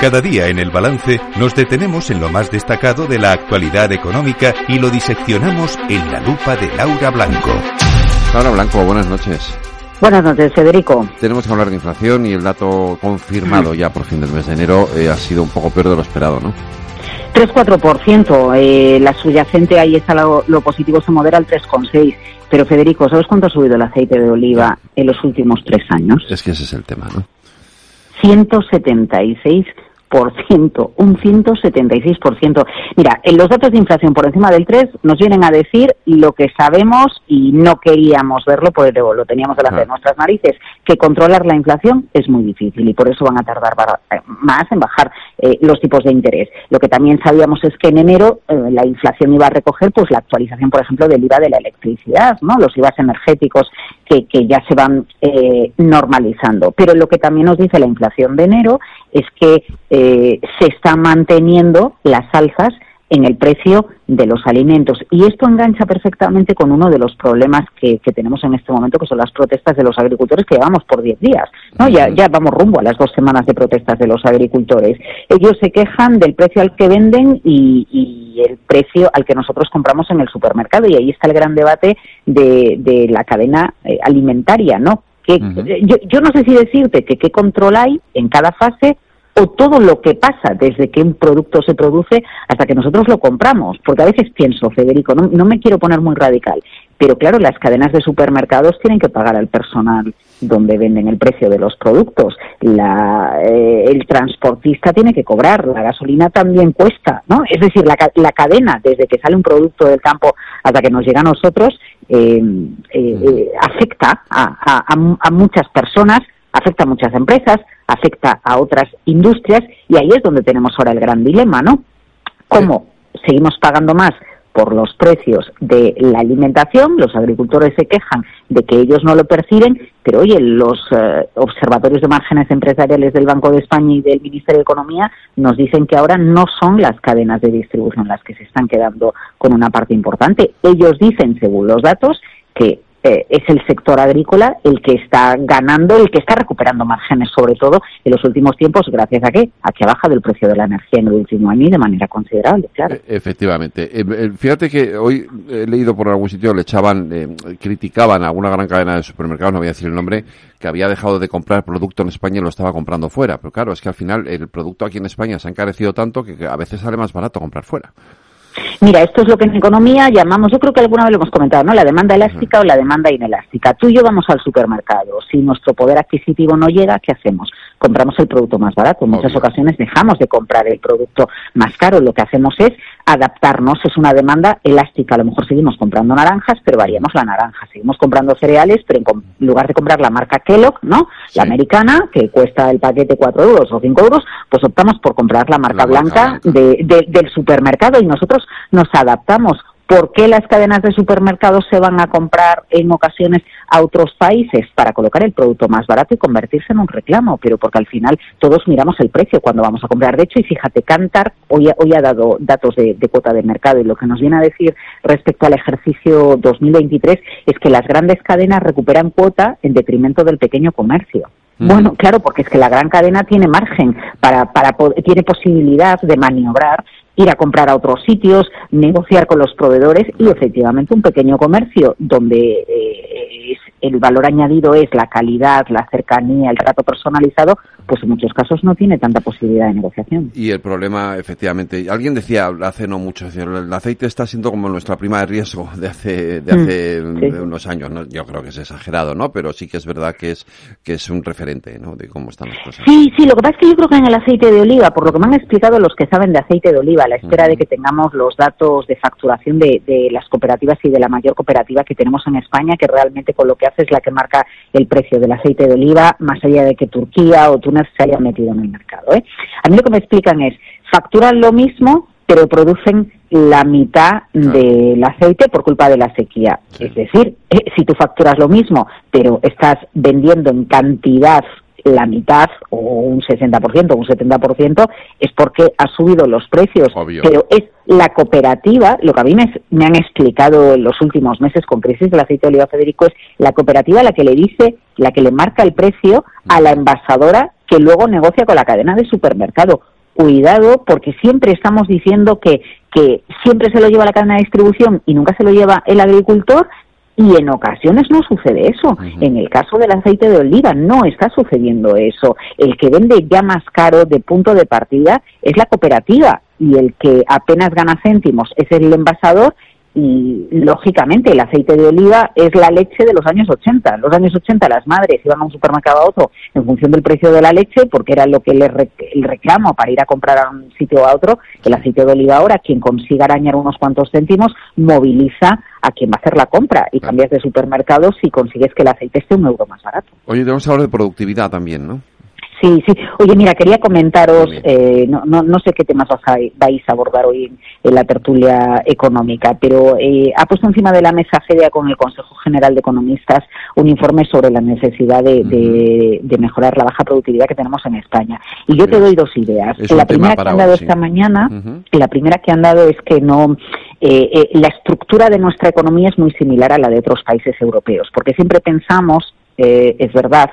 Cada día en el balance nos detenemos en lo más destacado de la actualidad económica y lo diseccionamos en la lupa de Laura Blanco. Laura Blanco, buenas noches. Buenas noches, Federico. Tenemos que hablar de inflación y el dato confirmado ya por fin del mes de enero eh, ha sido un poco peor de lo esperado, ¿no? 3-4%. Eh, la subyacente ahí está lo, positivo, se modera al 3,6%. Pero Federico, ¿sabes cuánto ha subido el aceite de oliva en los últimos tres años? Es que ese es el tema, ¿no? 176 un 176%. Mira, en los datos de inflación por encima del 3 nos vienen a decir lo que sabemos y no queríamos verlo, pues lo teníamos delante de ah. nuestras narices, que controlar la inflación es muy difícil y por eso van a tardar eh, más en bajar eh, los tipos de interés. Lo que también sabíamos es que en enero eh, la inflación iba a recoger pues la actualización, por ejemplo, del IVA de la electricidad, ¿no? Los IVAs energéticos que, que ya se van normalizando. Pero lo que también nos dice la inflación de enero es que eh, se están manteniendo las alzas en el precio de los alimentos. Y esto engancha perfectamente con uno de los problemas que, tenemos en este momento, que son las protestas de los agricultores, que llevamos por 10 días. ¿no? Ya, ya vamos rumbo a las dos semanas de protestas de los agricultores. Ellos se quejan del precio al que venden y, el precio al que nosotros compramos en el supermercado. Y ahí está el gran debate de, la cadena eh, alimentaria, ¿no? Que, yo, yo no sé si decirte que qué control hay en cada fase o todo lo que pasa desde que un producto se produce hasta que nosotros lo compramos. Porque a veces pienso, Federico, no, me quiero poner muy radical, pero claro, las cadenas de supermercados tienen que pagar al personal donde venden el precio de los productos. Eh, el transportista tiene que cobrar, la gasolina también cuesta, ¿no? Es decir, la, cadena, desde que sale un producto del campo hasta que nos llega a nosotros, eh, eh, afecta a muchas personas, afecta a muchas empresas, afecta a otras industrias y ahí es donde tenemos ahora el gran dilema, ¿no? ¿Cómo seguimos pagando más por los precios de la alimentación? Los agricultores se quejan de que ellos no lo perciben, pero oye, los eh, observatorios de márgenes empresariales del Banco de España y del Ministerio de Economía nos dicen que ahora no son las cadenas de distribución las que se están quedando con una parte importante. Ellos dicen, según los datos, que eh, es el sector agrícola el que está ganando, el que está recuperando márgenes, sobre todo en los últimos tiempos, gracias a qué? A que ha bajado el precio de la energía en el último año y de manera considerable, claro. E, efectivamente. Eh, fíjate que hoy he leído por algún sitio, le echaban, eh, criticaban a una gran cadena de supermercados, no voy a decir el nombre, que había dejado de comprar producto en España y lo estaba comprando fuera. Pero claro, es que al final el producto aquí en España se ha encarecido tanto que a veces sale más barato comprar fuera. Mira, esto es lo que en economía llamamos, yo creo que alguna vez lo hemos comentado, ¿no? La demanda elástica o la demanda inelástica. Tú y yo vamos al supermercado. Si nuestro poder adquisitivo no llega, ¿qué hacemos? Compramos el producto más barato. En muchas ocasiones dejamos de comprar el producto más caro. Lo que hacemos es adaptarnos. Es una demanda elástica. A lo mejor seguimos comprando naranjas, pero variamos la naranja. Seguimos comprando cereales, pero en lugar de comprar la marca Kellogg, ¿no? La americana, que cuesta el paquete 4 euros o 5 euros, pues optamos por comprar la marca blanca, del supermercado y nosotros nos adaptamos. ¿Por qué las cadenas de supermercados se van a comprar en ocasiones a otros países para colocar el producto más barato y convertirse en un reclamo? Pero porque al final todos miramos el precio cuando vamos a comprar. De hecho, y fíjate, Cantar hoy, hoy ha dado datos de, cuota de mercado y lo que nos viene a decir respecto al ejercicio 2023 es que las grandes cadenas recuperan cuota en detrimento del pequeño comercio. Bueno, claro, porque es que la gran cadena tiene margen para, para tiene posibilidad de maniobrar ir a comprar a otros sitios, negociar con los proveedores y efectivamente un pequeño comercio donde eh, el valor añadido es la calidad, la cercanía, el trato personalizado, pues en muchos casos no tiene tanta posibilidad de negociación. Y el problema, efectivamente, alguien decía hace no mucho, el aceite está siendo como nuestra prima de riesgo de hace, de mm, hace unos años. ¿no? Yo creo que es exagerado, ¿no? Pero sí que es verdad que es, que es un referente, ¿no? De cómo están las cosas. Sí, sí, lo que pasa es que yo creo que en el aceite de oliva, por lo que me han explicado los que saben de aceite de oliva, a la espera de que tengamos los datos de facturación de, de las cooperativas y de la mayor cooperativa que tenemos en España, que realmente con lo que hace es la que marca el precio del aceite de oliva, más allá de que Turquía o Túnez se hayan metido en el mercado. ¿eh? A mí lo que me explican es, facturan lo mismo, pero producen la mitad del aceite por culpa de la sequía. Es decir, eh, si tú facturas lo mismo, pero estás vendiendo en cantidad la mitad o un 60% o un 70% es porque ha subido los precios. Pero es la cooperativa, lo que a mí me, han explicado en los últimos meses con crisis del aceite de oliva Federico, es la cooperativa la que le dice, la que le marca el precio a la envasadora que luego negocia con la cadena de supermercado. Cuidado, porque siempre estamos diciendo que, que siempre se lo lleva la cadena de distribución y nunca se lo lleva el agricultor, y en ocasiones no sucede eso. En el caso del aceite de oliva no está sucediendo eso. El que vende ya más caro de punto de partida es la cooperativa y el que apenas gana céntimos es el envasador y lógicamente el aceite de oliva es la leche de los años 80. En los años 80 las madres iban a un supermercado a otro en función del precio de la leche porque era lo que les el reclamo para ir a comprar a un sitio a otro. El aceite de oliva ahora, quien consiga arañar unos cuantos céntimos, moviliza a quien va a hacer la compra y cambias de supermercado si consigues que el aceite esté un euro más barato. Oye, tenemos hablar de productividad también, ¿no? Sí, sí. Oye, mira, quería comentaros, eh, no, no, no, sé qué temas vais a abordar hoy en, la tertulia económica, pero eh, ha puesto encima de la mesa FEDEA con el Consejo General de Economistas un informe sobre la necesidad de, de, mejorar la baja productividad que tenemos en España. Y yo te doy dos ideas. la primera que han dado esta mañana, la primera que han dado es que no eh, la estructura de nuestra economía es muy similar a la de otros países europeos, porque siempre pensamos eh, es verdad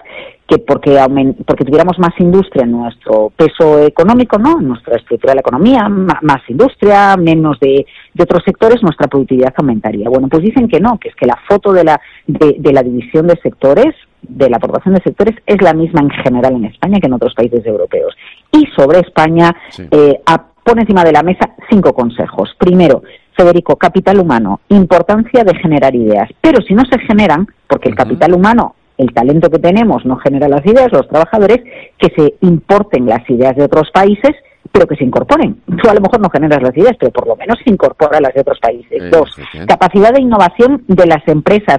que porque, porque tuviéramos más industria en nuestro peso económico, ¿no? En nuestra estructura de la economía, más industria, menos de, otros sectores, nuestra productividad aumentaría. Bueno, pues dicen que no, que es que la foto de la, de, la división de sectores, de la aportación de sectores, es la misma en general en España que en otros países europeos. Y sobre España eh, pone encima de la mesa cinco consejos. Primero, Federico, capital humano, importancia de generar ideas. Pero si no se generan, porque el capital humano el talento que tenemos no genera las ideas, los trabajadores, que se importen las ideas de otros países, pero que se incorporen. Tú a lo mejor no generas las ideas, pero por lo menos se incorpora las de otros países. Dos, capacidad de innovación de las empresas,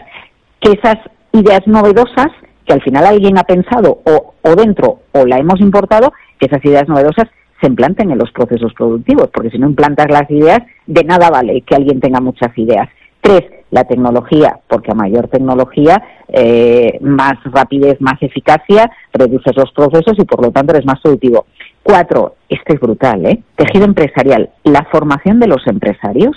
que esas ideas novedosas, que al final alguien ha pensado o, o dentro o la hemos importado, que esas ideas novedosas se implanten en los procesos productivos, porque si no implantas las ideas, de nada vale que alguien tenga muchas ideas. Tres, la tecnología, porque a mayor tecnología, eh, más rapidez, más eficacia, reduces los procesos y por lo tanto eres más productivo. Cuatro, este es brutal, ¿eh? Tejido empresarial. La formación de los empresarios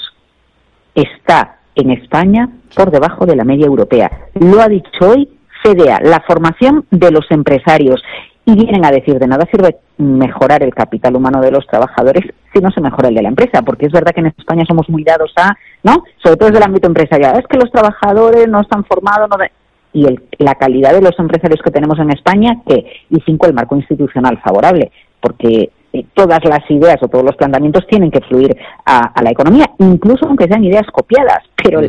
está en España por debajo de la media europea. Lo ha dicho hoy CDA, la formación de los empresarios y vienen a decir de nada sirve mejorar el capital humano de los trabajadores si no se mejora el de la empresa, porque es verdad que en España somos muy dados a, ¿no? Sobre todo desde el ámbito empresarial, es que los trabajadores no están formados, no y el, la calidad de los empresarios que tenemos en España, que y cinco el marco institucional favorable, porque eh, todas las ideas o todos los planteamientos tienen que fluir a, la economía, incluso aunque sean ideas copiadas, pero,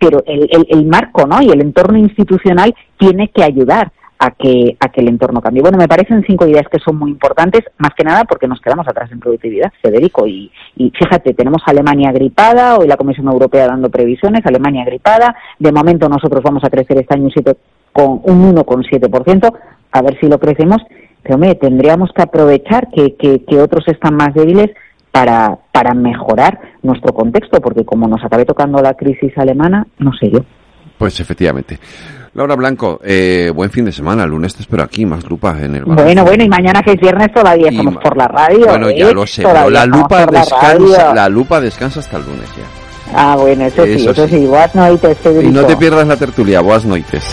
pero el, el, marco ¿no? y el entorno institucional tiene que ayudar a que, a que el entorno cambie. Bueno, me parecen cinco ideas que son muy importantes, más que nada porque nos quedamos atrás en productividad, Federico. Y, y fíjate, tenemos Alemania gripada, hoy la Comisión Europea dando previsiones, Alemania gripada, de momento nosotros vamos a crecer este año con un 1,7%, a ver si lo crecemos, pero hombre, tendríamos que aprovechar que, que, que otros están más débiles para, para mejorar nuestro contexto, porque como nos acabe tocando la crisis alemana, no sé yo. Pues efectivamente. Laura Blanco, eh, buen fin de semana. El lunes te espero aquí, más lupa en el bar. Bueno, bueno, y mañana que es viernes todavía estamos por la radio. Bueno, ya ¿eh? lo sé, pero la lupa, descansa, la, lupa descansa hasta el lunes ya. Ah, bueno, eso, sí, eso sí. Buenas noites, Y no te pierdas la tertulia, buenas noites.